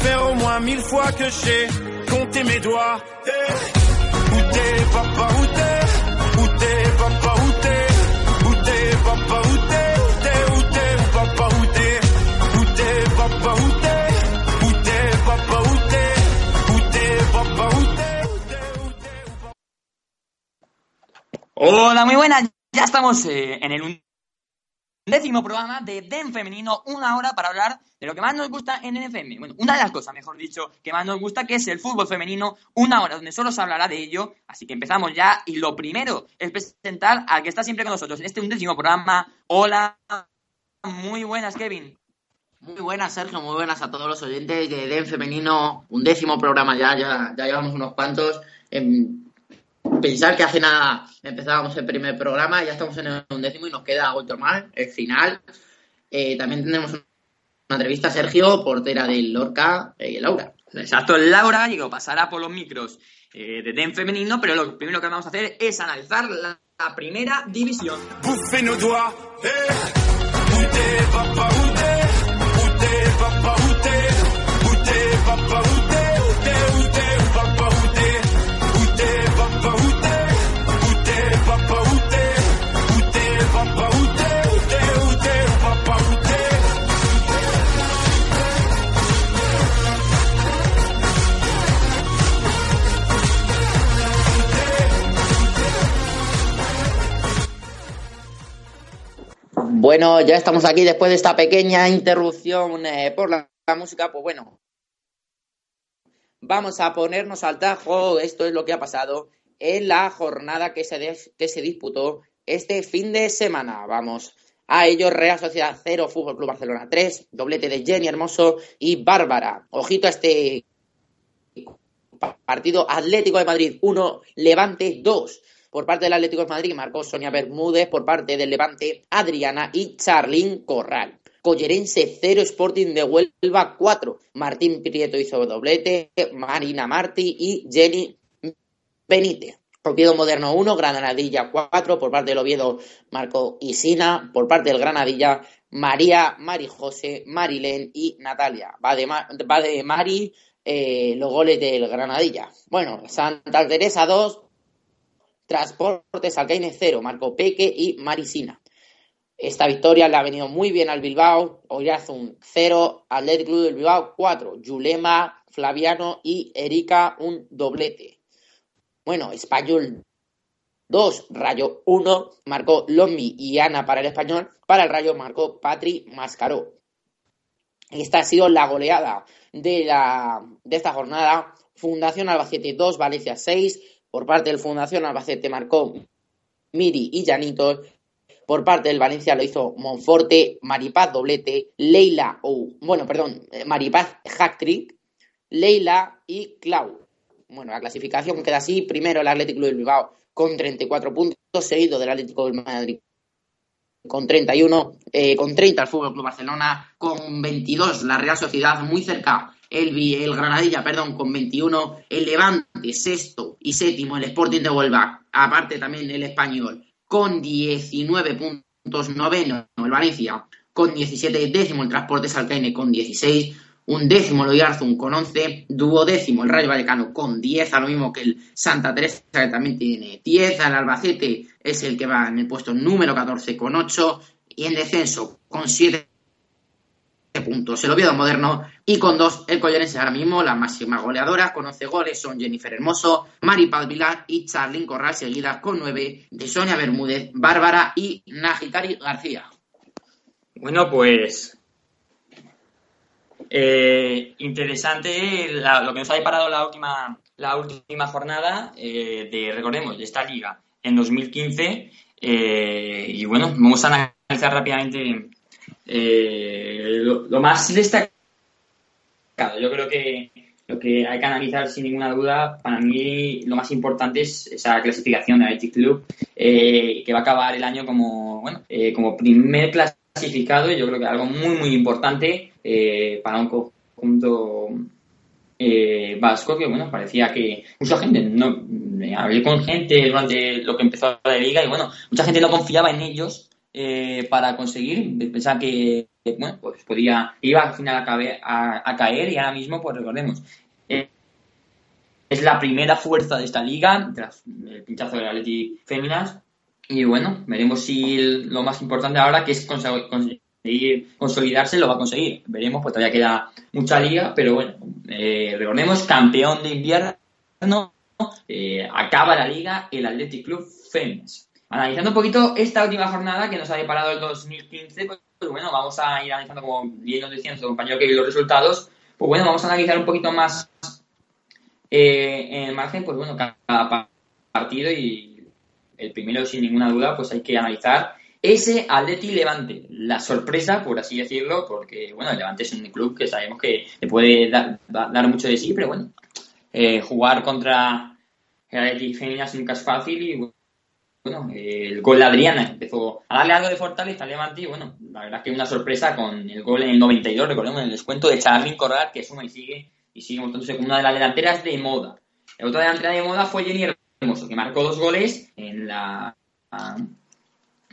faire au moins mille fois que j'ai compté mes doigts. Où t'es, papa, où t'es? Où t'es, papa, où t'es? Où t'es, papa, où t'es? Papa, papa, t'es? Papa, Hola, muy buenas. Ya estamos eh, en el décimo programa de DEN Femenino, una hora para hablar de lo que más nos gusta en NFM. Bueno, una de las cosas, mejor dicho, que más nos gusta, que es el fútbol femenino, una hora donde solo se hablará de ello. Así que empezamos ya. Y lo primero es presentar al que está siempre con nosotros en este undécimo programa. Hola, muy buenas, Kevin. Muy buenas, Sergio, muy buenas a todos los oyentes de DEN Femenino, un décimo programa ya, ya, ya llevamos unos cuantos. Em, pensar que hace nada empezábamos el primer programa, ya estamos en el undécimo y nos queda otro más, el final. Eh, también tendremos una entrevista a Sergio, portera del Lorca, eh, Laura. Exacto, Laura Gallego pasará por los micros eh, de DEN Femenino, pero lo primero que vamos a hacer es analizar la, la primera división. Bueno, ya estamos aquí después de esta pequeña interrupción eh, por la, música. Pues bueno, vamos a ponernos al tajo. Esto es lo que ha pasado en la jornada que se, que se disputó este fin de semana. Vamos a ello, Real Sociedad 0, Fútbol Club Barcelona 3, doblete de Jenny Hermoso y Bárbara. Ojito a este partido Atlético de Madrid 1, Levante 2. Por parte del Atlético de Madrid marcó Sonia Bermúdez, por parte del Levante Adriana y Charlín Corral. Collerense 0, Sporting de Huelva 4. Martín Prieto hizo doblete, Marina Martí y Jenny Benítez. Oviedo Moderno 1, Granadilla 4, por parte del Oviedo marcó Isina, por parte del Granadilla María, Mari José, Marilén y Natalia. Va de, va de Mari eh, los goles del Granadilla. Bueno, Santa Teresa 2, Transportes Alcaine 0, marcó Peque y Marisina. Esta victoria le ha venido muy bien al Bilbao. Oyarzun 0, Atlético Club del Bilbao 4, Yulema, Flaviano y Erika un doblete. Bueno, Español 2, Rayo 1, marcó Lomi y Ana para el Español. Para el Rayo marcó Patri Mascaró. Esta ha sido la goleada de, la, de esta jornada. Fundación Albacete 2, Valencia 6. Por parte del Fundación Albacete marcó Miri y Janito. Por parte del Valencia lo hizo Monforte, Maripaz doblete, Leila, o bueno, perdón, eh, Maripaz hat-trick, Leila y Clau. Bueno, la clasificación queda así. Primero el Atlético del Bilbao con 34 puntos, seguido del Atlético del Madrid con 31, eh, con 30 el Fútbol Club Barcelona, con 22 la Real Sociedad muy cerca, el, el Granadilla, perdón, con 21, el Levante sexto y séptimo, el Sporting de Huelva, aparte también el Español, con 19 puntos, noveno el Valencia, con 17, décimo el Transportes Alcaine con 16, un décimo el Oyarzun con 11, duodécimo el Rayo Vallecano con 10, a lo mismo que el Santa Teresa que también tiene 10, el Albacete es el que va en el puesto número 14 con 8 Y en descenso, con 7 puntos el Oviedo Moderno y con dos el Collerense ahora mismo las máximas goleadoras con 11 goles son Jennifer Hermoso, Mari Paz Vilar y Charlyn Corral seguidas con 9 de Sonia Bermúdez, Bárbara y Najitari García. Bueno, pues eh, interesante lo que nos ha deparado la última, la última jornada eh, de, recordemos, de esta liga en 2015. Eh, y bueno, vamos a analizar rápidamente lo, más destacado. Yo creo que lo que hay que analizar sin ninguna duda, para mí lo más importante es esa clasificación de Athletic Club, que va a acabar el año como, bueno, como primer clasificado. Y yo creo que algo muy, muy importante eh, para un conjunto eh, vasco que, bueno, parecía que mucha gente, no hablé con gente durante lo que empezó la liga y, bueno, mucha gente no confiaba en ellos eh, para conseguir, pensaba que, bueno, pues podía, iba al final a, caer y ahora mismo, pues recordemos, es la primera fuerza de esta liga, tras el pinchazo de la Leti Féminas, y bueno, veremos si lo más importante ahora que es conseguir consolidarse, lo va a conseguir. Veremos, pues todavía queda mucha liga, pero bueno, eh, recordemos, campeón de invierno, eh, acaba la liga el Athletic Club Fénix. Analizando un poquito esta última jornada que nos ha deparado el 2015, pues, pues, bueno, vamos a ir analizando, como bien nos decía nuestro compañero que vio los resultados, pues bueno, vamos a analizar un poquito más eh, en el margen, pues bueno, cada partido y el primero sin ninguna duda, pues hay que analizar ese Atleti Levante, la sorpresa, por así decirlo, porque, bueno, el Levante es un club que sabemos que le puede dar, mucho de sí, pero bueno, eh, jugar contra el Atleti Féminas nunca es fácil y, el gol de Adriana empezó a darle algo de fortaleza al Levante y, bueno, la verdad es que una sorpresa con el gol en el 92, recordemos, el descuento de Charly Corral, que suma y sigue, y sigue como una de las delanteras de moda. La otra delantera de moda fue Jenny Hermoso, que marcó dos goles en la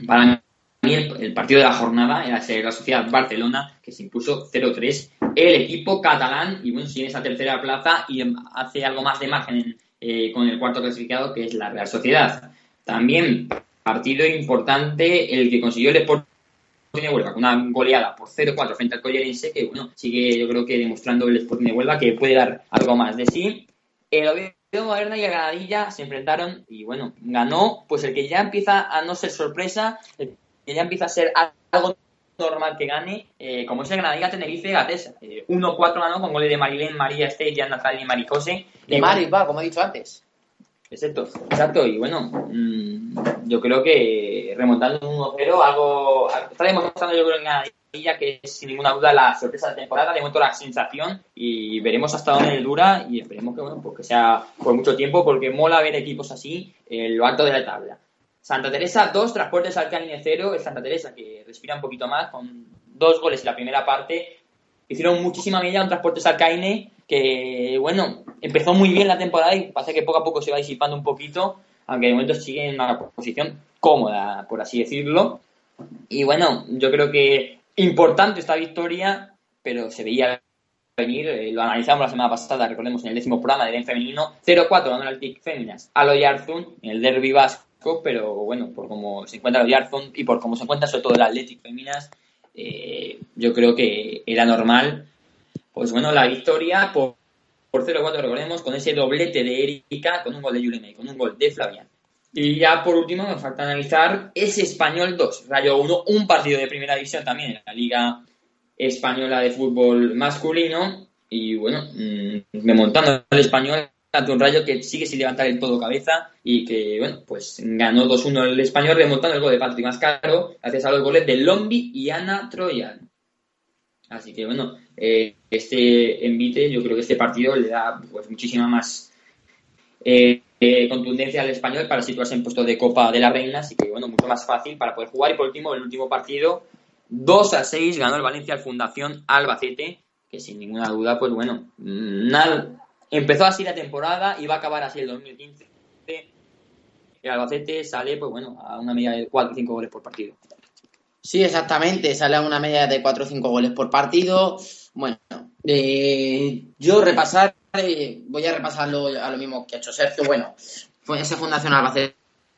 para mí el, partido de la jornada era la Sociedad Barcelona, que se impuso 0-3. El equipo catalán, y bueno, sigue esa tercera plaza y hace algo más de margen eh, con el cuarto clasificado, que es la Real Sociedad. También partido importante el que consiguió el Sporting de Huelva, con una goleada por 0-4 frente al Collerense, que bueno, sigue yo creo que demostrando el Sporting de Huelva que puede dar algo más de sí. El Moderna y el Granadilla se enfrentaron y bueno, ganó pues el que ya empieza a no ser sorpresa, el que ya empieza a ser algo normal que gane, eh, como es el Granadilla Tenerife Gatesa. 1-4 eh, ganó con goles de Marilén, María Esté, Jan y Maricose. De Mari, va, como he dicho antes. Exacto, exacto. Y bueno, mm, yo creo que remontando un 1-0, algo. Está demostrando, yo creo, en Granadilla que es sin ninguna duda la sorpresa de la temporada. De momento, la sensación y veremos hasta dónde dura. Y esperemos que, bueno, pues que sea por mucho tiempo, porque mola ver equipos así en lo alto de la tabla. Santa Teresa, dos transportes al Canine cero. Es Santa Teresa que respira un poquito más, con dos goles en la primera parte. Hicieron muchísima medida un transportes al Caine que, bueno, empezó muy bien la temporada y parece que poco a poco se va disipando un poquito, aunque de momento sigue en una posición cómoda, por así decirlo. Y bueno, yo creo que importante esta victoria, pero se veía venir, eh, lo analizamos la semana pasada, recordemos, en el décimo programa de Den Femenino, 0-4 ganó el TIC Féminas a lo Yarzun en el derby vasco, pero bueno, por cómo se encuentra lo Yarzun y por cómo se encuentra sobre todo el Athletic Féminas, eh, yo creo que era normal pues bueno, la victoria por 0-4, recordemos, con ese doblete de Erika, con un gol de Yuleme y con un gol de Flavian. Y ya por último nos falta analizar ese Español 2, Rayo 1, un partido de primera división también en la Liga Española de Fútbol Masculino. Y bueno, me mm, el Español ante un Rayo que sigue sin levantar el todo cabeza y que, bueno, pues ganó 2-1 el Español remontando el gol de Patrick Mascaro gracias a los goles de Lombi y Ana Troyan. Así que bueno, eh, este envite, yo creo que este partido le da pues muchísima más eh, eh, contundencia al español para situarse en puesto de Copa de la Reina, así que bueno, mucho más fácil para poder jugar. Y por último, el último partido, 2 a 6, ganó el Valencia al Fundación Albacete, que sin ninguna duda, pues bueno, empezó así la temporada y va a acabar así el 2015. El Albacete sale, pues bueno, a una media de 4 o 5 goles por partido. Sí, exactamente. Sale a una media de 4 o 5 goles por partido. Bueno, eh, yo repasar, eh, voy a repasarlo a lo mismo que ha hecho Sergio. Bueno, ese Fundación Albacete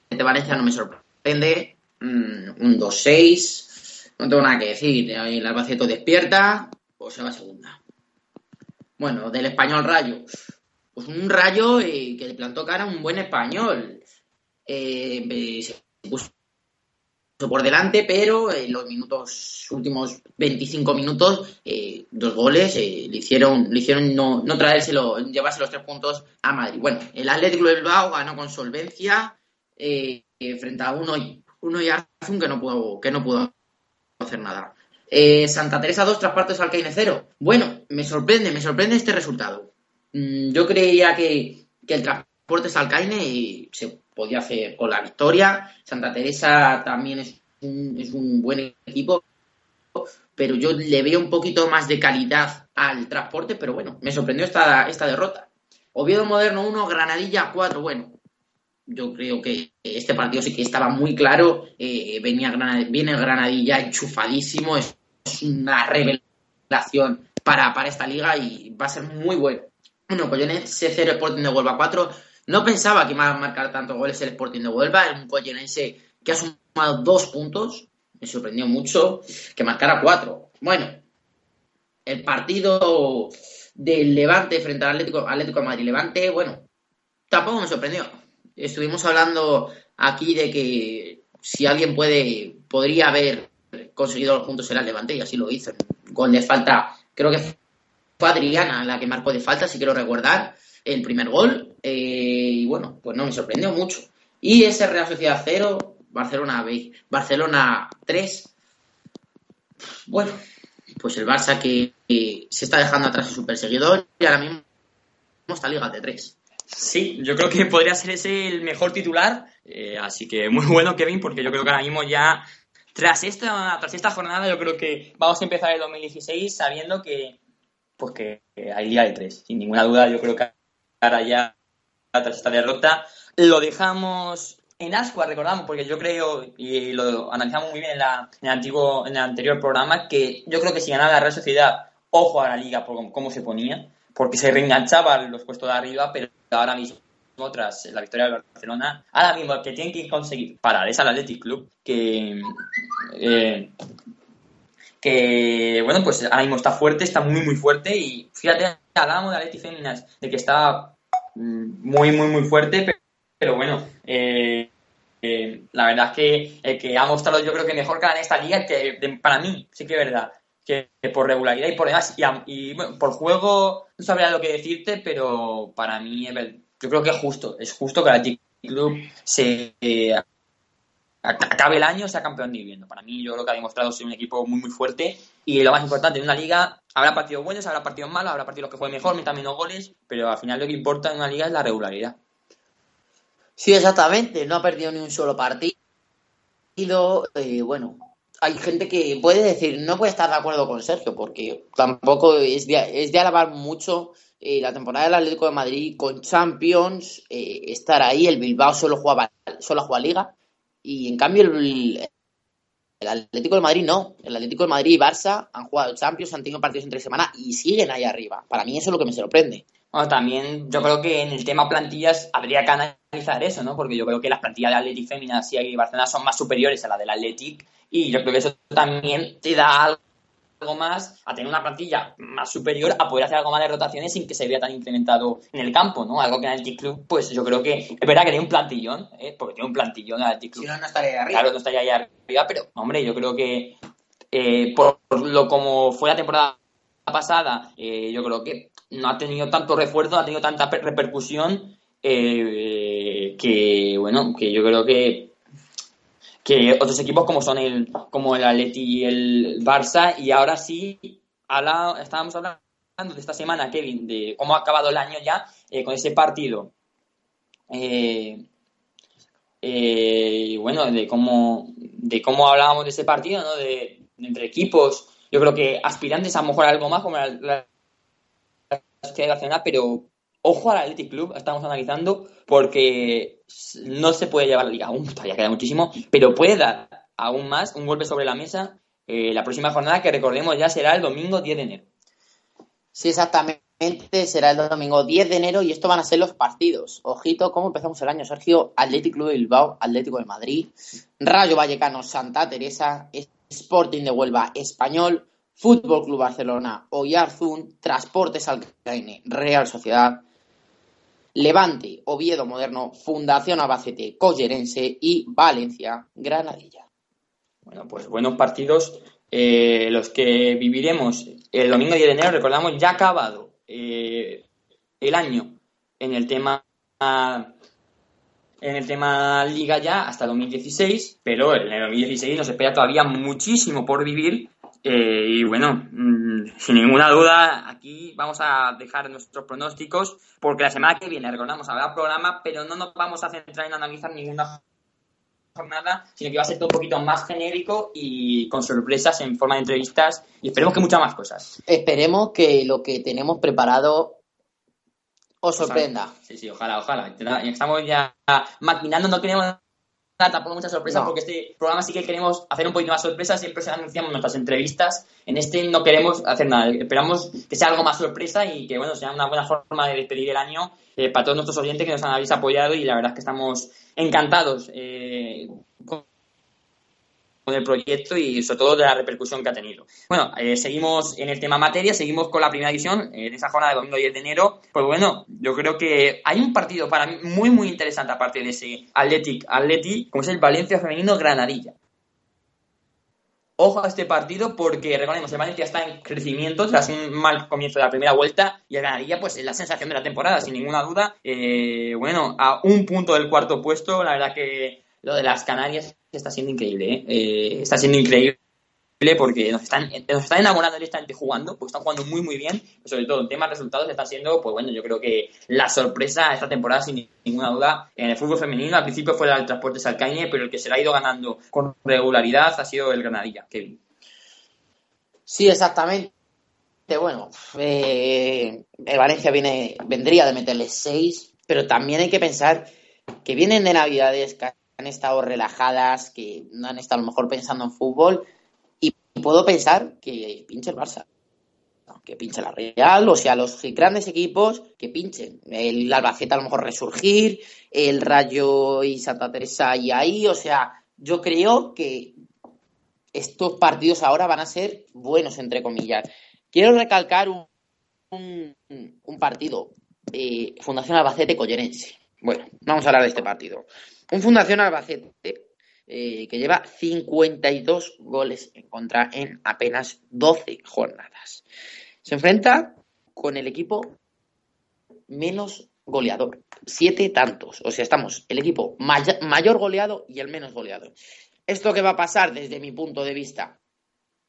de Valencia no me sorprende. Mm, un 2-6. no tengo nada que decir. El Albacete despierta o se va a segunda. Bueno, del español Rayo. Pues un Rayo eh, que le plantó cara a un buen español. Eh, se puso por delante, pero en los minutos últimos 25 minutos, eh, dos goles le hicieron, le hicieron no, no traérselo, llevarse los tres puntos a Madrid. Bueno, el Atlético de Bilbao ganó con solvencia frente a uno, uno y Arzun que no pudo, que no pudo hacer nada. Eh, Santa Teresa 2, Traspartes Alcaine 0. Bueno, me sorprende, me sorprende este resultado. Mm, yo creía que, el Transportes Alcaine se podía hacer con la victoria. Santa Teresa también es un, es un buen equipo, pero yo le veo un poquito más de calidad al transporte, pero bueno, me sorprendió esta, esta derrota. Oviedo Moderno 1, Granadilla 4. Bueno, yo creo que este partido sí que estaba muy claro. Eh, venía viene el Granadilla enchufadísimo. Es, una revelación para, para, esta liga y va a ser muy bueno. Bueno, Collenense 0, Sporting de Huelva 4. No pensaba que iba a marcar tantos goles el Sporting de Huelva. Es un Collenense que ha sumado dos puntos. Me sorprendió mucho que marcara cuatro. Bueno, el partido del Levante frente al Atlético, de Madrid Levante, bueno, tampoco me sorprendió estuvimos hablando aquí de que si alguien puede, podría haber conseguido los puntos en el Levante y así lo hizo. Gol de falta, creo que fue Adriana la que marcó de falta, si quiero recordar, el primer gol. Eh, y bueno, pues no me sorprendió mucho. Y ese Real Sociedad 0, Barcelona Barcelona 3. Bueno, pues el Barça que, se está dejando atrás a su perseguidor y ahora mismo está liga de 3. Sí, yo creo que podría ser ese el mejor titular. Eh, así que muy bueno, Kevin, porque yo creo que ahora mismo ya, tras esta, tras esta jornada, yo creo que vamos a empezar el 2016 sabiendo que, pues que hay Liga de tres. Sin ninguna duda, yo creo que ya, tras esta derrota, lo dejamos en ascua, recordamos, porque yo creo, y lo analizamos muy bien en, la, en, el, antiguo, en el anterior programa, que yo creo que si ganaba la Real Sociedad, ojo a la Liga por cómo se ponía porque se reenganchaban los puestos de arriba, pero ahora mismo tras la victoria del Barcelona, ahora mismo que tienen que conseguir parar es al Athletic Club, que, eh, que bueno, pues ahora mismo está fuerte, está muy, muy fuerte y fíjate, hablábamos de Athletic Féminas, de que está mm, muy, muy, muy fuerte, pero, bueno, eh, eh, la verdad es que el que ha mostrado yo creo que mejor que en esta liga, que para mí sí que es verdad, que por regularidad y por demás. Y, por juego no sabría lo que decirte, pero para mí yo creo que es justo. Es justo que la G Club se eh, acabe el año sea campeón viviendo. Para mí yo creo que ha demostrado ser un equipo muy muy fuerte y lo más importante en una liga habrá partidos buenos, habrá partidos malos, habrá partidos que jueguen mejor, metan menos goles, pero al final lo que importa en una liga es la regularidad. Sí, exactamente. No ha perdido ni un solo partido. Eh, bueno, hay gente que puede decir, no puede estar de acuerdo con Sergio, porque tampoco es de, es de alabar mucho eh, la temporada del Atlético de Madrid con Champions, eh, estar ahí, el Bilbao solo jugaba, solo juega Liga, y en cambio el, el, Atlético de Madrid no, el Atlético de Madrid y Barça han jugado Champions, han tenido partidos entre semana y siguen ahí arriba. Para mí eso es lo que me sorprende. Bueno, también yo creo que en el tema plantillas habría que analizar eso, ¿no? Porque yo creo que las plantillas de Atlético Fémina y Barcelona son más superiores a la del Athletic y yo creo que eso también te da algo más a tener una plantilla más superior a poder hacer algo más de rotaciones sin que se vea tan incrementado en el campo, ¿no? Algo que en el T-Club, pues yo creo que es verdad que tiene un plantillón, ¿eh? porque tiene un plantillón en el T-Club. Si no, no estaría ahí arriba. Claro, no estaría ahí arriba, pero hombre, yo creo que eh, por lo como fue la temporada pasada, eh, yo creo que no ha tenido tanto refuerzo, no ha tenido tanta repercusión eh, que, bueno, que yo creo que que otros equipos como son el como el Atleti y el Barça y ahora sí estábamos hablando de esta semana Kevin de cómo ha acabado el año ya eh, con ese partido eh, eh, bueno de cómo de cómo hablábamos de ese partido ¿no? de, entre equipos yo creo que aspirantes a mejorar algo más como la, la, la pero ojo al Athletic Club, estamos analizando, porque no se puede llevar la liga aún, todavía queda muchísimo, pero puede dar aún más un golpe sobre la mesa eh, la próxima jornada, que recordemos ya será el domingo 10 de enero. Sí, exactamente, será el domingo 10 de enero y esto van a ser los partidos. Ojito, ¿cómo empezamos el año, Sergio? Atlético Club de Bilbao, Atlético de Madrid, Rayo Vallecano, Santa Teresa. Sporting de Huelva, Español, Fútbol Club Barcelona, Oyarzún, Transportes Alcaine, Real Sociedad, Levante, Oviedo Moderno, Fundación Albacete, Collerense y Valencia, Granadilla. Bueno, pues buenos partidos eh, los que viviremos el domingo 10 de enero, recordamos, ya acabado eh, el año en el tema en el tema liga ya hasta 2016, pero en el 2016 nos espera todavía muchísimo por vivir eh, y bueno, mm, sin ninguna duda aquí vamos a dejar nuestros pronósticos porque la semana que viene, recordamos, habrá programa, pero no nos vamos a centrar en analizar ninguna jornada, sino que va a ser todo un poquito más genérico y con sorpresas en forma de entrevistas y esperemos que muchas más cosas. Esperemos que lo que tenemos preparado os sorprenda. Sí, sí, ojalá, ojalá. Estamos ya maquinando, no queremos tampoco muchas sorpresas porque este programa sí que queremos hacer un poquito más sorpresas, siempre se anunciamos nuestras entrevistas, en este no queremos hacer nada, esperamos que sea algo más sorpresa y que bueno, sea una buena forma de despedir el año eh, para todos nuestros oyentes que nos han habéis apoyado y la verdad es que estamos encantados eh, con con el proyecto y sobre todo de la repercusión que ha tenido. Bueno, eh, seguimos en el tema materia, seguimos con la primera división en esa jornada de domingo 10 de enero. Pues bueno, yo creo que hay un partido para mí muy muy interesante aparte de ese Athletic Athletic, como es el Valencia femenino Granadilla. Ojo a este partido porque recordemos, el Valencia está en crecimiento tras un mal comienzo de la primera vuelta y el Granadilla pues es la sensación de la temporada, sin ninguna duda. Eh, bueno, a un punto del cuarto puesto, la verdad que lo de las Canarias está siendo increíble, ¿eh? Eh, está siendo increíble porque nos están, nos están enamorando directamente jugando, porque están jugando muy muy bien, sobre todo en temas de resultados está siendo, pues bueno, yo creo que la sorpresa esta temporada sin ninguna duda en el fútbol femenino, al principio fue el Transporte Salcañe, pero el que se le ha ido ganando con regularidad ha sido el Granadilla, Kevin. Sí, exactamente. Bueno, eh, el Valencia viene, vendría de meterle seis, pero también hay que pensar que vienen de Navidades, han estado relajadas, que no han estado a lo mejor pensando en fútbol. Y puedo pensar que pinche el Barça, que pinche la Real, o sea, los grandes equipos que pinchen. El Albacete a lo mejor resurgir, el Rayo y Santa Teresa y ahí, o sea, yo creo que estos partidos ahora van a ser buenos, entre comillas. Quiero recalcar un, un, partido, eh, Fundación Albacete Collerense. Bueno, vamos a hablar de este partido. Un Fundación Albacete eh, que lleva 52 goles en contra en apenas 12 jornadas. Se enfrenta con el equipo menos goleador, siete tantos. O sea, estamos el equipo mayor goleado y el menos goleado. ¿Esto qué va a pasar desde mi punto de vista?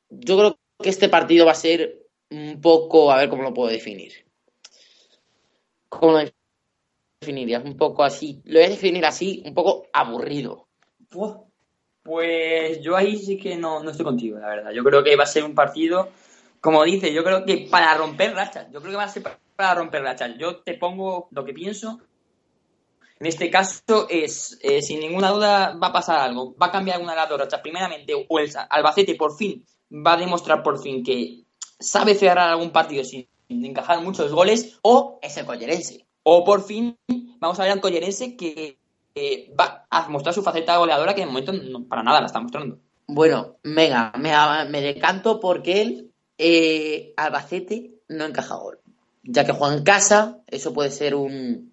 Yo creo que este partido va a ser un poco, a ver cómo lo puedo definir. ¿Cómo lo definirías? Un poco así, lo voy a definir así, un poco aburrido. Pues yo ahí sí que no, no estoy contigo, la verdad. Yo creo que va a ser un partido, como dice, yo creo que para romper rachas. Yo creo que va a ser para romper rachas. Yo te pongo lo que pienso. En este caso es, eh, sin ninguna duda, va a pasar algo. Va a cambiar alguna de las dos rachas. Primeramente, el Albacete por fin va a demostrar por fin que sabe cerrar algún partido sin encajar muchos goles. O es el Collerense o por fin vamos a ver al Collerense que va a mostrar su faceta goleadora que de momento para nada la está mostrando. Bueno, me, decanto porque él, eh, Albacete, no encaja gol. Ya que juega en casa, eso puede ser un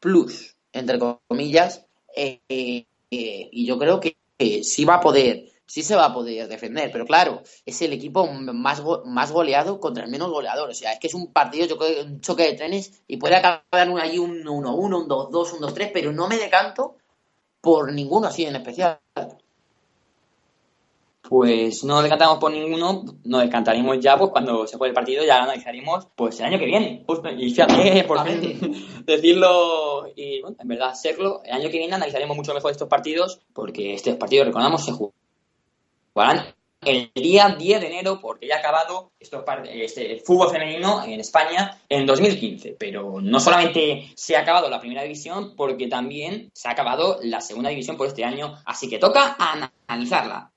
plus, entre comillas, eh, eh, y yo creo que sí va a poder sí se va a poder defender, pero claro, es el equipo más, más goleado contra el menos goleador. O sea, es que es un partido, yo creo, un choque de trenes y puede acabar ahí un 1-1, un 2-2, un 2-3, pero no me decanto por ninguno así en especial. Pues no decantamos por ninguno, nos decantaremos ya pues cuando se juegue el partido, ya lo analizaremos pues el año que viene. y fíjate, por fin decirlo y bueno, en verdad serlo, el año que viene analizaremos mucho mejor estos partidos porque este partido, recordamos, se jugó el día 10 de enero porque ya ha acabado este, el fútbol femenino en España en 2015. Pero no solamente se ha acabado la primera división, porque también se ha acabado la segunda división por este año. Así que toca analizarla.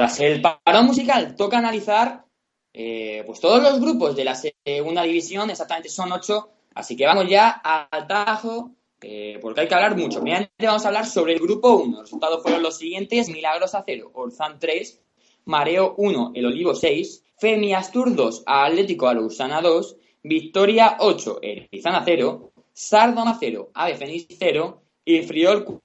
Tras el parón musical, toca analizar eh, pues todos los grupos de la segunda división, exactamente son ocho, así que vamos ya al tajo, eh, porque hay que hablar mucho. Primeramente vamos a hablar sobre el grupo 1. Los resultados fueron los siguientes, Milagros a 0, Orzán 3, Mareo 1, El Olivo 6, Femiastur 2, Atlético Alusana 2, Victoria 8, Erizana 0, Sardona 0, Ave Fénix 0 y Friol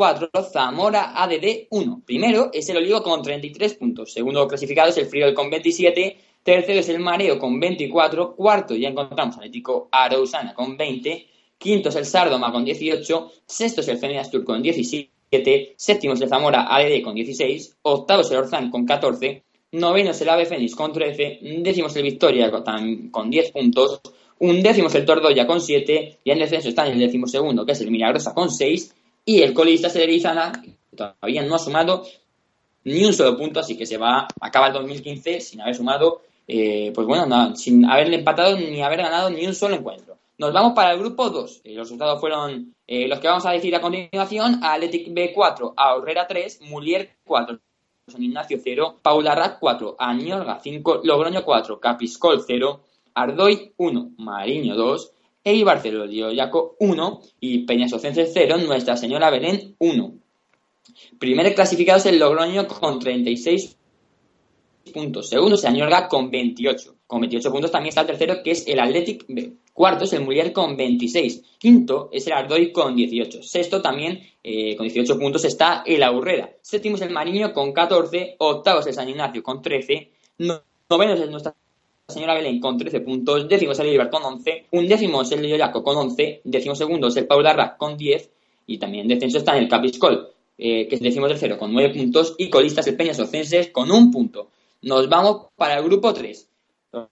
4, Zamora ADD 1. Primero es el Olivo con 33 puntos. Segundo clasificado es el Friol con 27. Tercero es el Mareo con 24. Cuarto ya encontramos Atlético Arausana con 20. Quinto es el Sardoma con 18. Sexto es el Feniastur con 17. Séptimo es el Zamora ADD con 16. Octavo es el Orzán con 14. Noveno es el Ave Fénix con 13. Décimo es el Victoria con 10 puntos. Un décimo es el Tordoya con 7. Y en descenso está en el décimo segundo, que es el Milagrosa con 6. Y el colista es el que todavía no ha sumado ni un solo punto, así que se va, acaba el 2015 sin haber sumado, eh, pues bueno, nada, sin haberle empatado ni haber ganado ni un solo encuentro. Nos vamos para el grupo 2. Eh, los resultados fueron eh, los que vamos a decir a continuación. Athletic B4, Aurrera 3, Mulier 4, San Ignacio 0, Paula 4, Añorga 5, Logroño 4, Capiscol 0, Ardoy 1, Mariño 2, Eibar 0, Yaco 1 y Peñasocense 0, Nuestra Señora Belén 1. Primer clasificado es el Logroño con 36 puntos. Segundo es el Añorga con 28. Con 28 puntos también está el tercero, que es el Athletic B. Cuarto es el Muriel con 26. Quinto es el Ardoy con 18. Sexto también eh, con 18 puntos está el Aurrera. Séptimo es el Mariño con 14. Octavo es el San Ignacio con 13. Noveno es Nuestra Señora Belén con 13 puntos. Décimo es el Ibar con 11. Un décimo es el Yoyaco con 11. Décimo segundo es el Paul Arra con 10. Y también descenso está en el Capiscol, eh, que es décimo tercero con 9 puntos. Y colistas el Peñas Ocenses con un punto. Nos vamos para el grupo 3. Los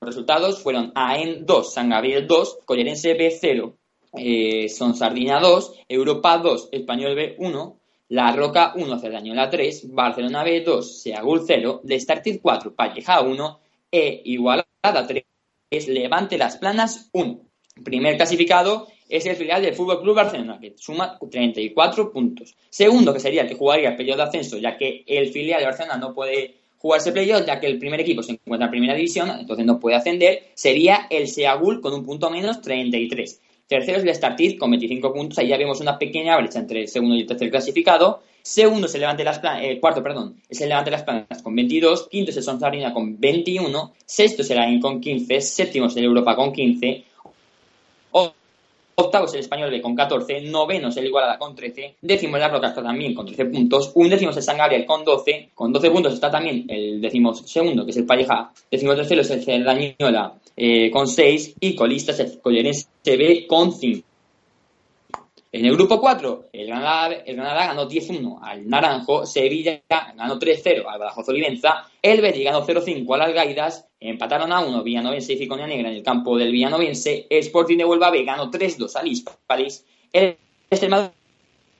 resultados fueron AEN 2, San Gabriel 2, Collerense B 0, eh, Son Sardina 2, Europa 2, Español B 1, La Roca 1, Cerdañola 3, Barcelona B 2, Seagur 0, Destartir 4, Palleja 1, E Igualada 3, Levante Las Planas 1. Primer clasificado es el filial del Fútbol Club Barcelona, que suma 34 puntos. Segundo, que sería el que jugaría el periodo de ascenso, ya que el filial de Barcelona no puede jugarse playoff, ya que el primer equipo se encuentra en primera división, entonces no puede ascender, sería el Seagul con un punto menos 33. Tercero es el Startiz con 25 puntos, ahí ya vemos una pequeña brecha entre el segundo y el tercer clasificado. Segundo se levante las planas, eh, cuarto, perdón, es el Levante las Planas con 22, quinto es el Sonsarina con 21, sexto es el AIN con 15, séptimo es el Europa con 15, Octavo es el Español B con 14, noveno es el Igualada con 13, décimo es la Roca también con 13 puntos, un décimo es el San Gabriel con 12, con 12 puntos está también el décimo segundo que es el Palleja, décimo tercero es el Cerdañola eh, con 6 y colista es el Collerense B con 5. En el grupo 4, el Granada, el Granada ganó 10-1 al Naranjo, Sevilla ganó 3-0 al Badajoz Olivenza, el Betis ganó 0-5 al Algaidas, empataron a 1 Villanovense y Ficonia Negra en el campo del Villanovense, Sporting de Huelva B ganó 3-2 al Hispalis, el Extremadura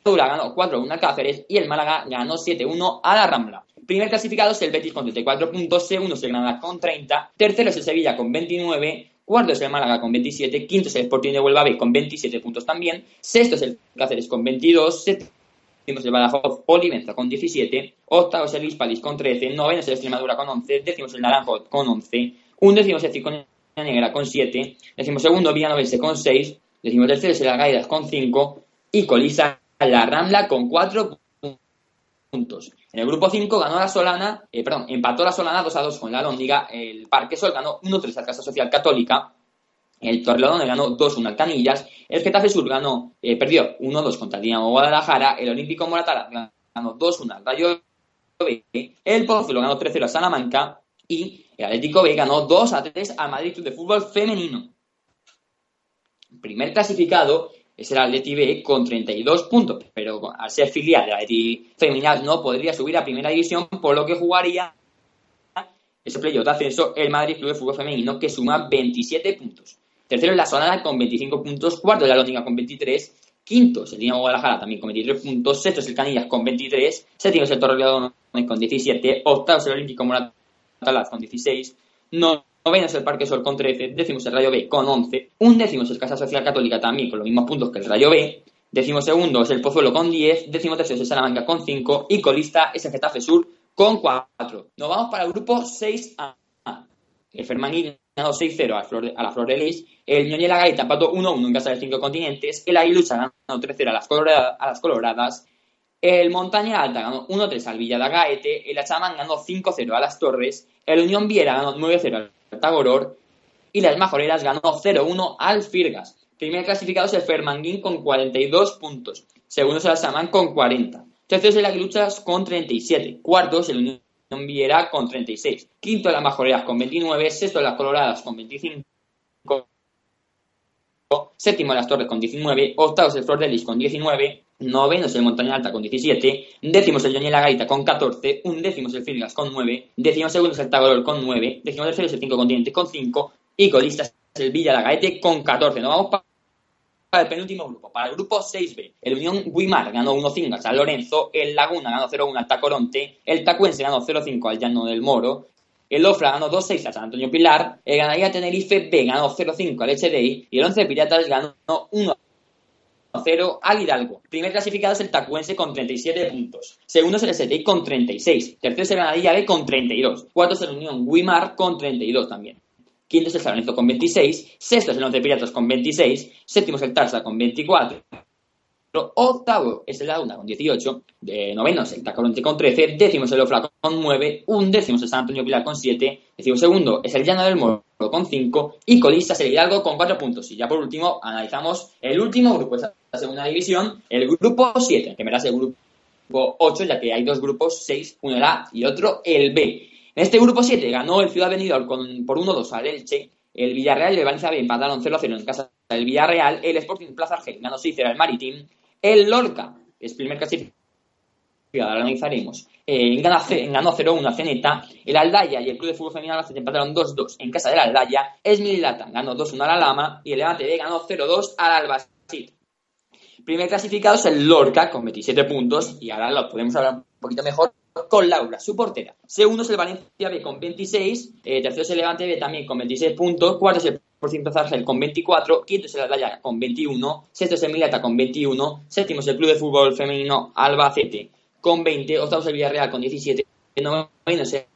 ganó 4-1 al Cáceres y el Málaga ganó 7-1 a la Rambla. Primer clasificado es el Betis con 34 puntos, segundo es el Granada con 30, tercero es el Sevilla con 29, Cuarto es el Málaga con 27. Quinto es el Sporting de Huelva con 27 puntos también. Sexto es el Cáceres con 22. Séptimo es el Badajoz Olivenza con 17. Octavo es el Hispalis con 13. Noveno es el Extremadura con 11. Décimo es el Naranjo con 11. Undécimo es el Ciconia Negra con 7. Décimo segundo Villanovense con 6. Décimo tercero es el Agaidas con 5. Y colisa la Rambla con 4 puntos. En el grupo 5 ganó la Solana, eh, perdón, empató la Solana 2 a 2 con la Lóndiga, el Parque Sol ganó 1-3 al Casa Social Católica, el Torrelodones ganó 2-1 al Canillas, el Getafe Sur ganó, eh, perdió 1-2 contra el Dinamo Guadalajara, el Olímpico Moratala ganó 2-1 al Rayo B, el Pozuelo ganó 3-0 a Salamanca y el Atlético B ganó 2-3 al Madrid Club de Fútbol Femenino. Primer clasificado es el Atleti B con 32 puntos, pero al ser filial del Atleti Feminal no podría subir a primera división, por lo que jugaría ese playoff de ascenso el Madrid Club de Fútbol Femenino, que suma 27 puntos. Tercero es la Sonada con 25 puntos, cuarto es la Lónica con 23, quinto es el Dinamo Guadalajara también con 23 puntos, sexto es el Canillas con 23, séptimo es el Torreón con 17, octavo es el Olímpico Moratalaz con 16, no Noveno es el Parque Sol con 13, décimo es el Rayo B con 11, un décimo es el Casa Social Católica también con los mismos puntos que el Rayo B, décimo segundo es el Pozuelo con 10, décimo tercero es el Salamanca con 5 y colista es el Getafe Sur con 4. Nos vamos para el grupo 6A. El Fermaní ganó 6-0 a, la Flor de Lis. El Ñoñela Gaita empató 1-1 en casa de cinco continentes. El Aguilucha ganó 3-0 a, las a las Coloradas. El Montaña Alta ganó 1-3 al Villa de Gaete. El Achamán ganó 5-0 a las Torres. El Unión Viera ganó 9-0 al Tagoror. Y las Majoreras ganó 0-1 al Firgas. Primer clasificado es el Fermanguín con 42 puntos. Segundo es el Achamán con 40. Tercero es el Aguiluchas con 37. Cuarto es el Unión Viera con 36. Quinto las Majoreras con 29. Sexto las Coloradas con 25. Séptimo las Torres con 19. Octavo es el Flor de Lis con 19. Noveno es el Montaña Alta con 17. Décimo es el Johnny La Gaita con 14. Un décimo es el Firgas con 9. Décimo segundo es el Tagorol con 9. Décimo tercero es el Cinco Continentes con 5. Y colista es el Villa La Gaete con 14. Nos vamos para el penúltimo grupo, para el grupo 6B. El Unión Guimar ganó 1-5 a San Lorenzo, el Laguna ganó 0-1 al Tacoronte, el Tacuense ganó 0-5 al Llano del Moro, el Ofra ganó 2-6 a San Antonio Pilar, el Ganadería Tenerife B ganó 0-5 al HDI y el 11 Piratas ganó 1-0 al Hidalgo. Primer clasificado es el Tacuense con 37 puntos. Segundo es el STI con 36. Tercero es el Granadilla B con 32. Cuarto es el Unión Guimar con 32 también. Quinto es el San con 26. Sexto es el Once Piratas con 26. Séptimo es el Tarsa con 24. Octavo es el Laguna con 18. De noveno es el Tacoronte con 13. Décimo es el Ofla con 9. Un décimo es el San Antonio Pilar con 7. Décimo segundo es el Llano del Moro con 5. Y colista es el Hidalgo con 4 puntos. Y ya por último analizamos el último grupo, esa la segunda división, el grupo 7, que me el grupo 8, ya que hay dos grupos, 6, uno el A y otro el B. En este grupo 7 ganó el Ciudad Benidorm con, por 1-2 al Elche. El Villarreal y el Valencia B empataron 0-0 en casa del Villarreal. El Sporting Plaza Argel ganó 6-0 al Maritim. El Lorca, que es primer clasificado, ahora analizaremos, eh, ganó 0-1 a Ceneta. El Aldaya y el Club de Fútbol Femenino Albacete empataron 2-2 en casa del Aldaya. Esmilata ganó 2-1 a la Lama. Y el Levante B ganó 0-2 al Albacete. Primer clasificado es el Lorca con 27 puntos. Y ahora lo podemos hablar un poquito mejor con Laura, su portera. Segundo es el Valencia B con 26, eh, tercero es el Levante B también con 26 puntos, cuarto es el Porcino Zargel con 24, quinto es el Atlaya con 21, sexto es el Milata con 21, séptimo es el Club de Fútbol Femenino Albacete con 20, octavo es el Villarreal con 17, noveno es el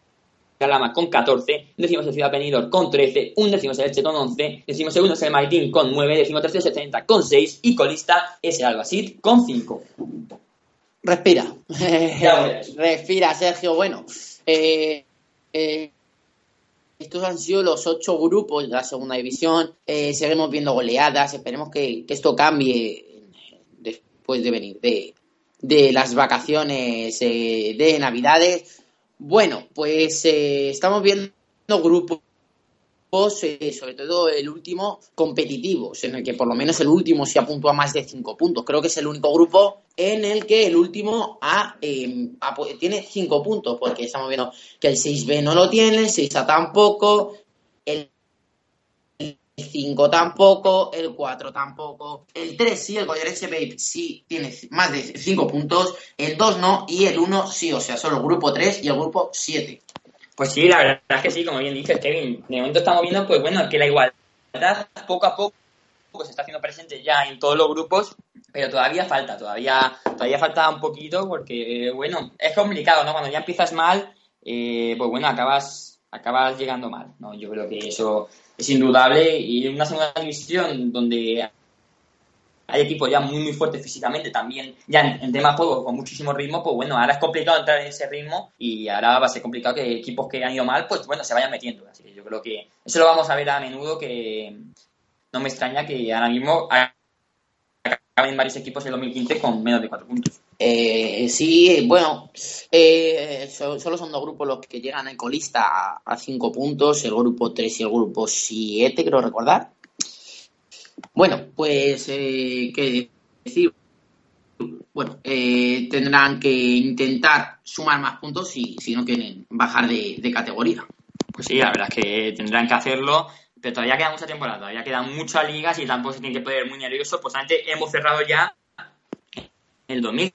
Calama con 14, décimo es el Ciudad Benidorm con 13, un décimo es el Elche con 11, décimo segundo es el Maritín con 9, décimo tercero es el 30 con 6 y colista es el Albacete con 5. Respira. Respira, Sergio. Bueno, eh, eh, estos han sido los ocho grupos de la segunda división. Eh, seguimos viendo goleadas. Esperemos que, esto cambie después de venir de, de las vacaciones de Navidades. Bueno, pues estamos viendo grupos eh, sobre todo el último, competitivos, en el que por lo menos el último se ha puntuado más de 5 puntos. Creo que es el único grupo en el que el último em, tiene 5 puntos, porque estamos viendo que el 6B no lo tiene, el 6A tampoco, el 5 tampoco, el 4 tampoco, el 3 sí, el Goyerense Babe sí tiene más de 5 puntos, el 2 no y el 1 sí, o sea, solo el grupo 3 y el grupo 7. Pues sí, la verdad es que sí, como bien dices, Kevin. De momento estamos viendo, pues bueno, que la igualdad poco a poco se está haciendo presente ya en todos los grupos, pero todavía falta, todavía, todavía falta un poquito porque, bueno, es complicado, ¿no? Cuando ya empiezas mal, eh, pues bueno, acabas, acabas llegando mal, ¿no? Yo creo que eso es indudable y en una segunda división donde hay equipos ya muy, muy fuertes físicamente también, ya en, en tema juego con muchísimo ritmo, pues bueno, ahora es complicado entrar en ese ritmo y ahora va a ser complicado que equipos que han ido mal, pues bueno, se vayan metiendo. Así que yo creo que eso lo vamos a ver a menudo, que no me extraña que ahora mismo acaben varios equipos en 2015 con menos de cuatro puntos. Eh, sí, bueno, eh, solo son dos grupos los que llegan en colista a, cinco puntos, el grupo 3 y el grupo 7, creo recordar. Bueno, pues, eh, ¿qué decir? Bueno, eh, tendrán que intentar sumar más puntos si, si no quieren bajar de, categoría. Pues sí, la verdad es que tendrán que hacerlo, pero todavía queda mucha temporada, todavía quedan muchas ligas y tampoco se tienen que poner muy nerviosos. Pues antes hemos cerrado ya el 2000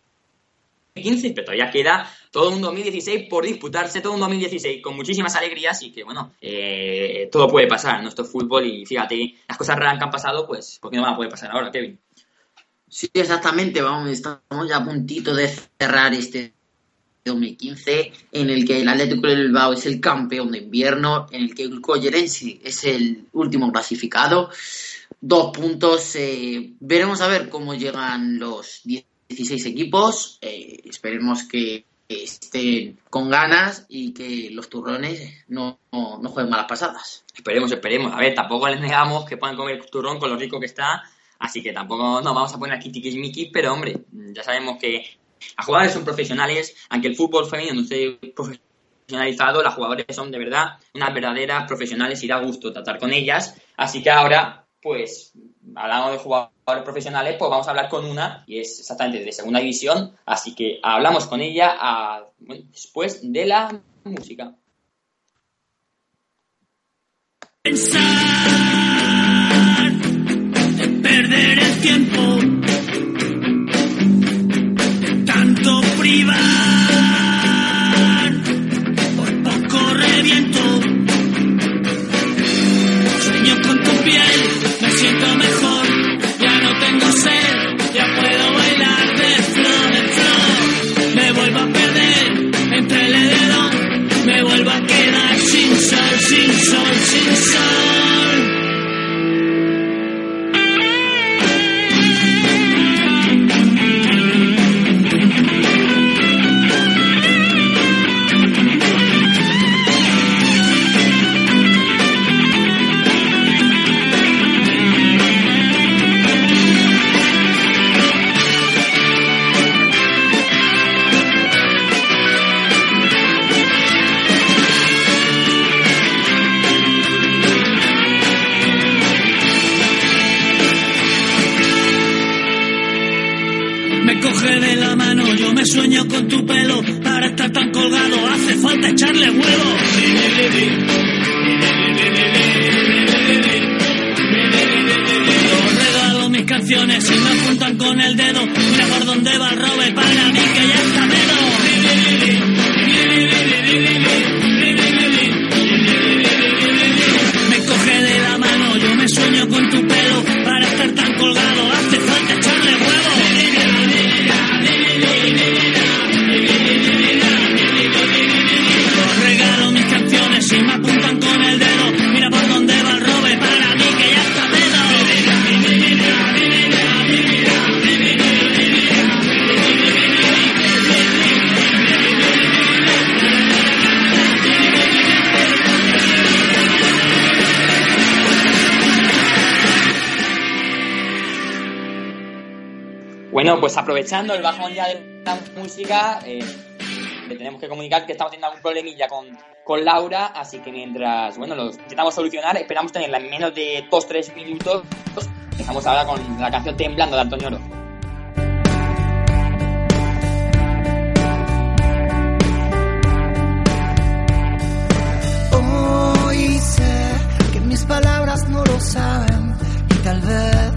15, pero todavía queda todo un 2016 por disputarse, todo un 2016 con muchísimas alegrías y que, bueno, eh, todo puede pasar nuestro fútbol y fíjate, las cosas raras que han pasado, pues, ¿por qué no van a poder pasar ahora, Kevin? Sí, exactamente, vamos, estamos ya a puntito de cerrar este 2015, en el que el Atlético de Bilbao es el campeón de invierno, en el que el Collerense es el último clasificado. Dos puntos. Eh, veremos a ver cómo llegan los 16 equipos. Eh, esperemos que estén con ganas y que los turrones no, no, jueguen malas pasadas. Esperemos, esperemos. A ver, tampoco les negamos que puedan comer turrón con lo rico que está. Así que tampoco nos vamos a poner aquí tiquismiquis, pero hombre, ya sabemos que las jugadores son profesionales, aunque el fútbol femenino no esté profesionalizado, las jugadoras son de verdad unas verdaderas profesionales y da gusto tratar con ellas. Así que ahora, pues, hablando de profesionales, pues vamos a hablar con una, y es exactamente de segunda división, así que hablamos con ella a, después de la música. Dedo, me vuelvo a quedar sin sol, sin sol, sin sol. Bueno, pues aprovechando el bajón ya de la música, eh, le tenemos que comunicar que estamos teniendo algún problemilla con, con Laura, así que mientras, bueno, lo intentamos solucionar, esperamos tenerla en menos de 2-3 minutos. Estamos ahora con la canción Temblando de Antonio Oro. Hoy sé que mis palabras no lo saben y tal vez,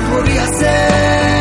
no podía ser.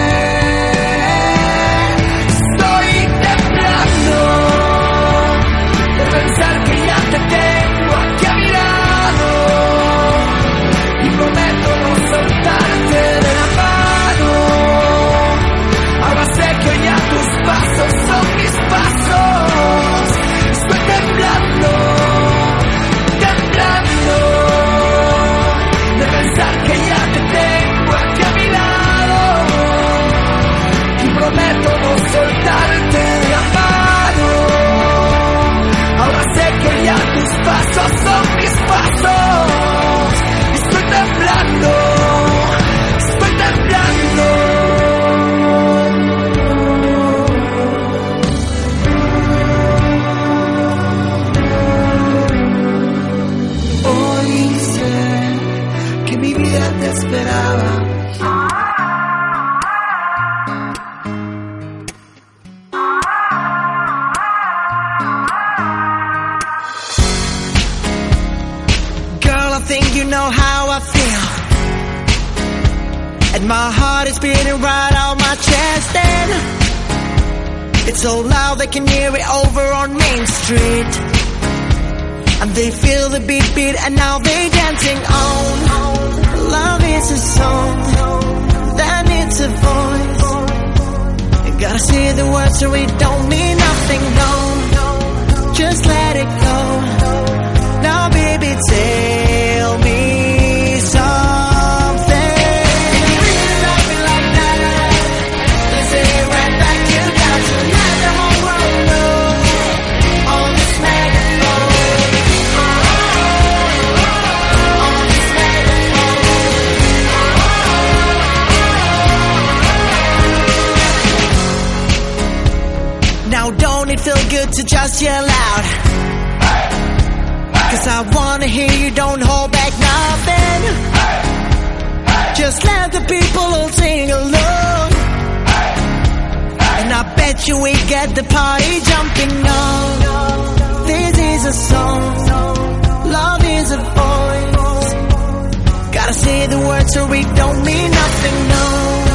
And my heart is beating right out my chest and it's so loud they can hear it over on Main Street. And they feel the beat beat and now they dancing on. Love is a song that needs a voice. Gotta say the words so it don't mean nothing, no. Just let it go. Now baby tell me just yell out? Cause I wanna hear you, don't hold back nothing. Just let the people all sing along. And I bet you we get the party jumping on. This is a song, love is a voice. Gotta say the words so we don't mean nothing, no.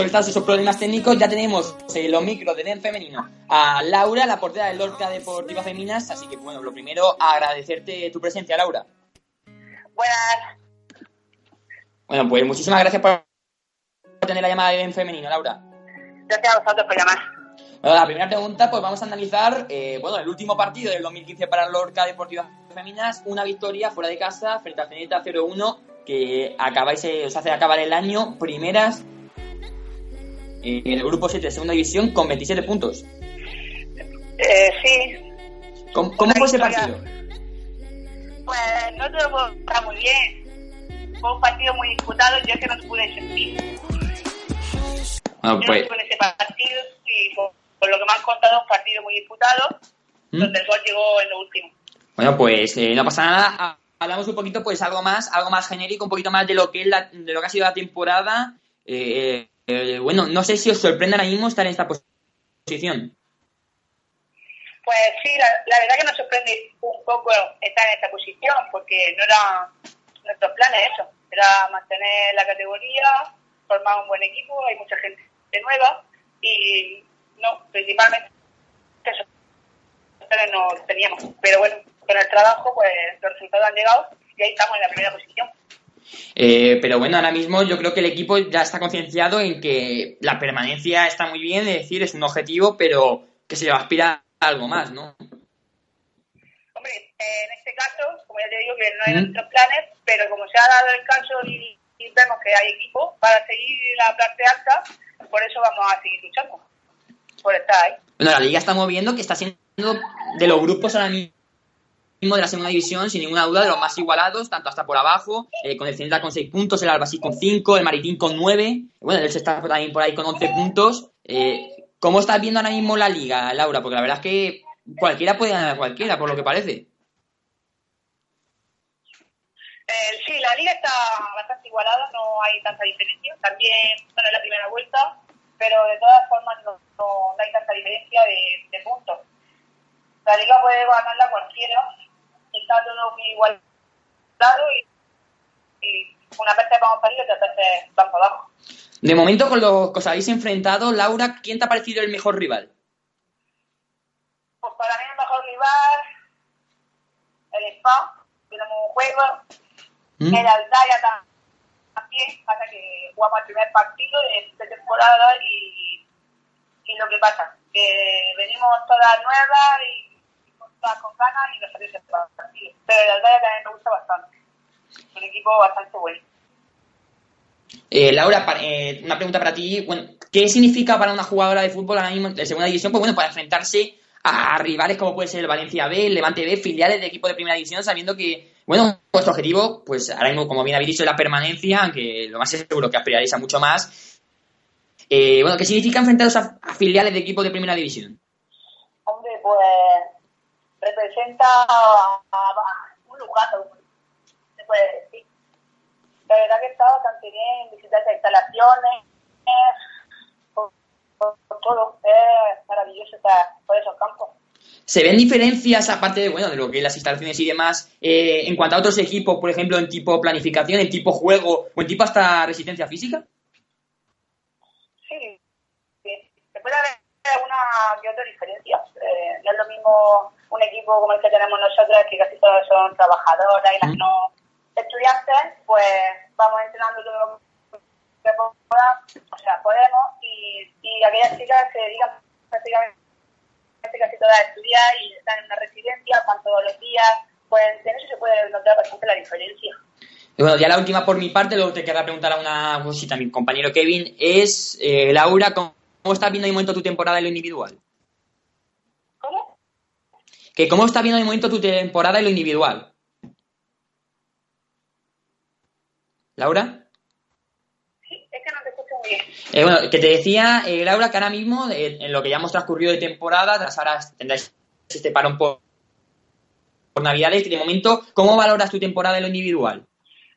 Soltados esos problemas técnicos, ya tenemos eh, los micros de DEN femenino a Laura, la portera del Lorca Deportiva Feminas, así que bueno, lo primero, agradecerte tu presencia, Laura. Buenas. Bueno, pues muchísimas gracias por tener la llamada de DEN femenino, Laura. Gracias a vosotros por llamar. Bueno, la primera pregunta, pues vamos a analizar, eh, bueno, el último partido del 2015 para Lorca Deportiva Feminas, una victoria fuera de casa frente a Zenita 0-1, que acabáis, eh, os hace acabar el año primeras en el grupo 7 de segunda división con 27 puntos. Eh, sí, ¿Cómo, cómo fue ese partido? pues no te lo puedo contar muy bien. Fue un partido muy disputado, yo que no pude sentir. Yo pues, no estuve en ese partido y por, por lo que me han contado, un partido muy disputado, ¿Mm? donde el gol llegó en lo último. Bueno, pues eh, no pasa nada. Ha- Hablamos un poquito, pues algo más, algo más genérico, un poquito más de lo que es la- de lo que ha sido la temporada. Eh, eh, bueno, no sé si os sorprende ahora mismo estar en esta posición. Pues sí, la, verdad que nos sorprende un poco estar en esta posición, porque no era nuestros planes eso, era mantener la categoría, formar un buen equipo, hay mucha gente nueva y no, principalmente eso no teníamos. Pero bueno, con el trabajo pues los resultados han llegado y ahí estamos en la primera posición. Eh, pero bueno, ahora mismo yo creo que el equipo ya está concienciado en que la permanencia está muy bien, es decir, es un objetivo, pero que se va a algo más, ¿no? Hombre, en este caso, como ya te digo, que no hay nuestros planes, pero como se ha dado el caso y, y vemos que hay equipo para seguir la parte alta, por eso vamos a seguir luchando, por estar ahí. Bueno, la liga está moviendo que está siendo de los grupos ahora mismo de la segunda división, sin ninguna duda, de los más igualados, tanto hasta por abajo, eh, con el Celta con 6 puntos, el Albacete con 5, el Maritín con 9, bueno, el está también por ahí con 11 puntos. Eh, ¿Cómo estás viendo ahora mismo la liga, Laura? Porque la verdad es que cualquiera puede ganar a cualquiera, por lo que parece. Eh, sí, la liga está bastante igualada, no hay tanta diferencia. También bueno, es la primera vuelta, pero de todas formas no, no, no hay tanta diferencia de, puntos. La liga puede ganarla cualquiera, está todo muy igualado y, y una vez vamos para arriba y otras veces vamos para abajo. De momento, con los que os habéis enfrentado, Laura, ¿quién te ha parecido el mejor rival? Pues para mí el mejor rival, el Spa, tenemos un juego, ¿Mm? el Aldaya también, pasa que jugamos el primer partido de, de temporada y, y, lo que pasa, que venimos todas nuevas y con ganas y nos salió ese partido. Pero el Aldaya también me gusta bastante, un equipo bastante bueno. Eh, Laura, eh, una pregunta para ti. Bueno, ¿Qué significa para una jugadora de fútbol ahora mismo de segunda división? Pues bueno, para enfrentarse a rivales como puede ser el Valencia B, el Levante B, filiales de equipo de primera división, sabiendo que, bueno, vuestro objetivo, pues ahora mismo, como bien habéis dicho, es la permanencia, aunque lo más seguro que aspiraréis a mucho más. Eh, bueno, ¿qué significa enfrentaros a, a, filiales de equipo de primera división? Hombre, pues representa a, a un lujazo, se puede decir la verdad que está bastante bien, visitar esas instalaciones, por, por, por, todo, es maravilloso estar por esos campos. ¿Se ven diferencias, aparte de, bueno, de lo que las instalaciones y demás, eh, en cuanto a otros equipos, por ejemplo, en tipo planificación, en tipo juego o en tipo hasta resistencia física? Sí, sí. se puede haber una que otra diferencia. Eh, no es lo mismo un equipo como el que tenemos nosotros, que casi todos son trabajadoras y las no estudiantes, pues vamos entrenando todo lo que podamos, o sea, podemos, y, y aquellas chicas que dedican prácticamente casi todas estudiar y están en una residencia, van todos los días, pues en eso se puede notar bastante la diferencia. Y bueno, ya la última por mi parte, luego te quería preguntar a una cosita mi compañero Kevin, es, eh, Laura, ¿cómo, ¿cómo estás viendo de momento tu temporada en lo individual? ¿Cómo? Que ¿Cómo estás viendo de momento tu temporada en lo individual? ¿Laura? Sí, es que no te escucho muy bien. Eh, bueno, que te decía, eh, Laura, que ahora mismo, eh, en lo que ya hemos transcurrido de temporada, tras ahora tendráis este parón por, por Navidades, de momento, ¿cómo valoras tu temporada en lo individual?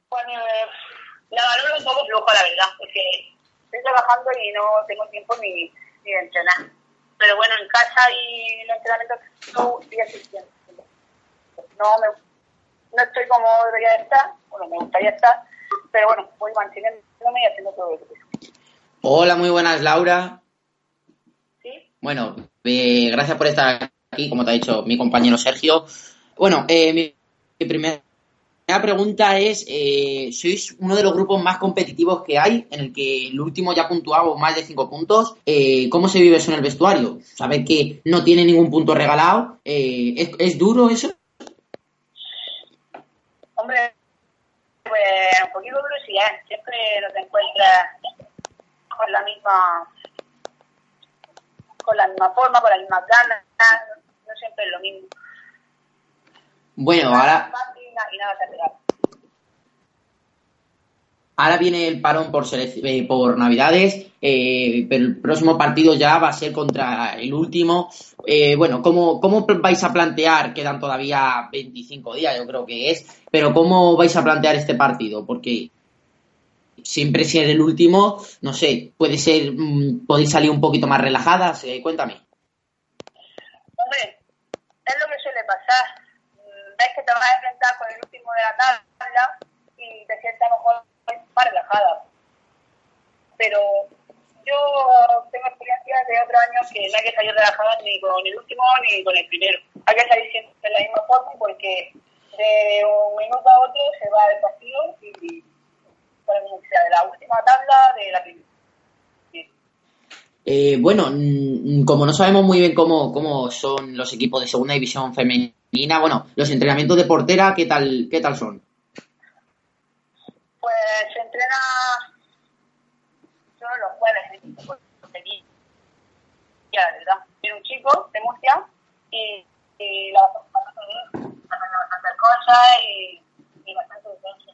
Bueno, eh, la valoro un poco floja, la verdad, porque estoy trabajando y no tengo tiempo ni, ni de entrenar. Pero bueno, en casa y en los entrenamientos no estoy asistiendo. No, me, no estoy como debería estar, bueno, me gustaría estar, pero bueno, voy manteniéndome y haciendo todo lo que. Hola, muy buenas, Laura. ¿Sí? Bueno, eh, gracias por estar aquí, como te ha dicho mi compañero Sergio. Bueno, eh, mi, mi, primera pregunta es, eh, sois uno de los grupos más competitivos que hay, en el que el último ya puntuado más de cinco puntos. Eh, ¿Cómo se vive eso en el vestuario? Saber que no tiene ningún punto regalado. Eh, ¿es, ¿Es duro eso? Hombre, pues un poquito duro sí es. Siempre no te encuentras con la misma con la misma forma, con las mismas ganas, no siempre es lo mismo. Bueno, ahora y nada ahora viene el parón por, eh, por Navidades, eh, pero el próximo partido ya va a ser contra el último. Eh, bueno, ¿cómo, ¿cómo vais a plantear? Quedan todavía 25 días, yo creo que es, pero ¿cómo vais a plantear este partido? Porque siempre ser el último, no sé, puede ser, mm, podéis salir un poquito más relajadas, eh, cuéntame. Hombre, es lo que suele pasar. Te vas a enfrentar con el último de la tabla y te lo mejor más relajada. Pero yo tengo experiencia de otros años que no hay que salir relajada ni con el último ni con el primero. Hay que salir siempre de la misma forma porque de un minuto a otro se va el partido y ejemplo, sea de la última tabla de la primera. Eh, bueno, mm, como no sabemos muy bien cómo, cómo son los equipos de segunda división femenina, bueno, los entrenamientos de portera, ¿qué tal, qué tal son? Pues se entrena solo los jueves la verdad. Tiene un chico de Murcia y, y la bastante cosas y, y bastante intenso.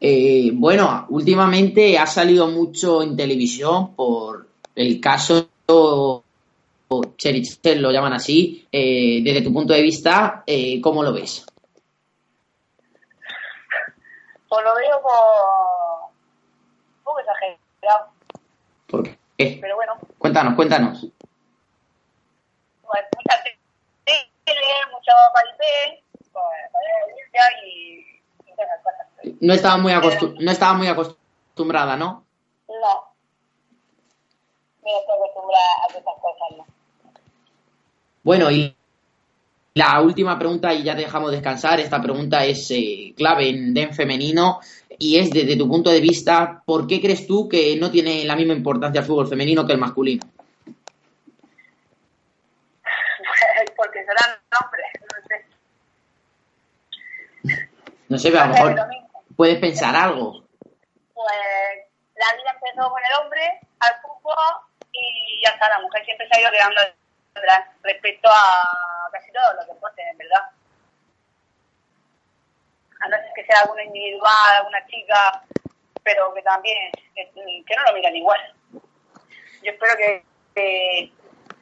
Eh, bueno, últimamente ha salido mucho en televisión por el caso Cherichel, lo llaman así. Eh, desde tu punto de vista, eh, ¿cómo lo ves? Pues lo veo como un poco exagerado, ¿Por qué? pero bueno, Cuéntanos, cuéntanos. pues mucha tele, mucho paripé, pues y, esas cosas. No estaba muy, acostu- no estaba muy acostumbrada, ¿no? No. No estoy acostumbrada a esas cosas, no. Bueno, y la última pregunta, y ya te dejamos descansar, esta pregunta es eh, clave en DEN femenino y es desde tu punto de vista, ¿por qué crees tú que no tiene la misma importancia el fútbol femenino que el masculino? Porque serán hombres, no sé. No sé, pero a lo mejor puedes pensar algo. Pues la vida empezó con el hombre al fútbol y ya está, la mujer siempre se ha ido quedando respecto a casi todos los deportes, en verdad. A no ser que sea alguna individual, alguna chica, pero que también, que, no lo miran igual. Yo espero que, que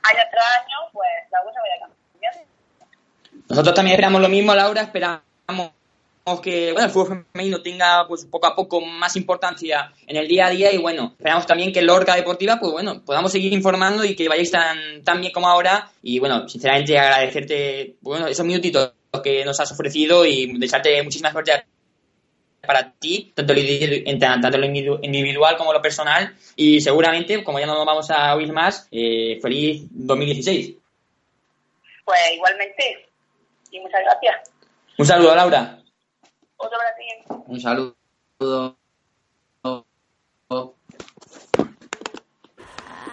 año tras año, pues la cosa vaya cambiando. Nosotros también esperamos lo mismo, Laura, esperamos que bueno, el fútbol femenino tenga pues poco a poco más importancia en el día a día y bueno, esperamos también que Lorca Deportiva pues bueno, podamos seguir informando y que vayáis tan, tan bien como ahora y bueno, sinceramente agradecerte bueno, esos minutitos que nos has ofrecido y desearte muchísimas suerte para ti, tanto lo tanto lo individu- individual como lo personal y seguramente, como ya no nos vamos a oír más, eh, feliz 2016. Pues igualmente, y muchas gracias. Un saludo, Laura. Otro para ti. Un saludo.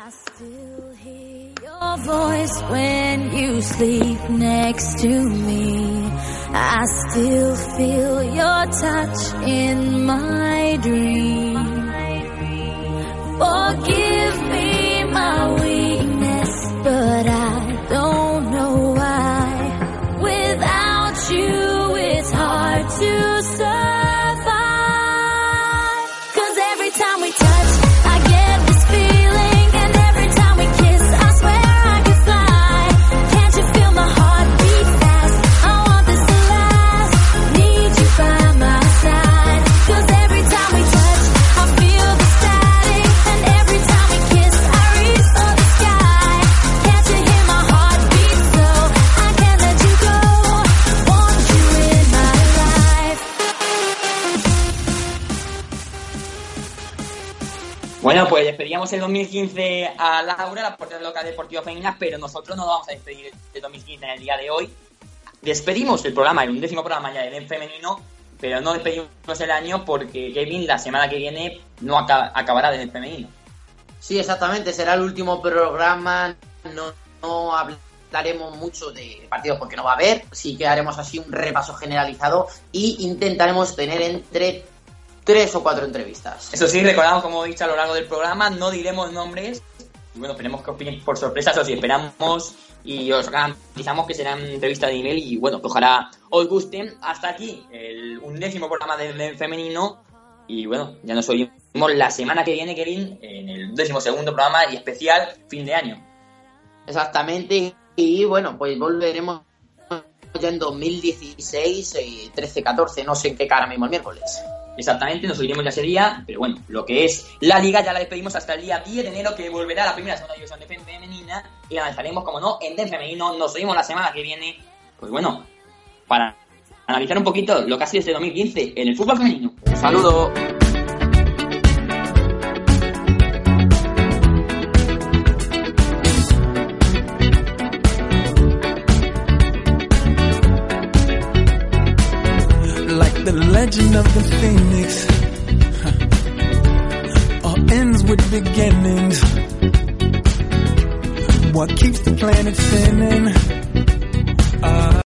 I still hear your voice when you sleep next to me. I still feel your touch in my dream. Forgive me my weakness, but I don't know why. Without you, it's hard to Bueno, pues despedíamos el 2015 a Laura, la portera local deportiva femenina, pero nosotros no vamos a despedir del 2015 en el día de hoy. Despedimos el programa, el undécimo programa ya de DEN femenino, pero no despedimos el año porque Kevin la semana que viene no acaba- acabará de DEN femenino. Sí, exactamente, será el último programa. No, no hablaremos mucho de partidos porque no va a haber. Sí que haremos así un repaso generalizado y intentaremos tener entre tres o cuatro entrevistas. Eso sí, recordamos, como he dicho a lo largo del programa, no diremos nombres. Y bueno, esperemos que opinen por sorpresa, eso sí, esperamos y os garantizamos que serán entrevistas de nivel y bueno, que ojalá os gusten. Hasta aquí el undécimo programa del del femenino. Y bueno, ya nos oímos la semana que viene, Kevin, en el undécimo segundo programa y especial fin de año. Exactamente. Y bueno, pues volveremos ya en 2016, eh, 13-14, no sé en qué cara mismo el miércoles. Exactamente, nos oiremos ya ese día, pero bueno, lo que es la liga ya la despedimos hasta el día 10 de enero que volverá la primera segunda división de femenina y la lanzaremos, como no, en DEN femenino, nos oímos la semana que viene, pues bueno, para analizar un poquito lo que ha sido este 2015 en el fútbol femenino. Un saludo. legend of the phoenix all ends with beginnings. What keeps the planet spinning? Uh,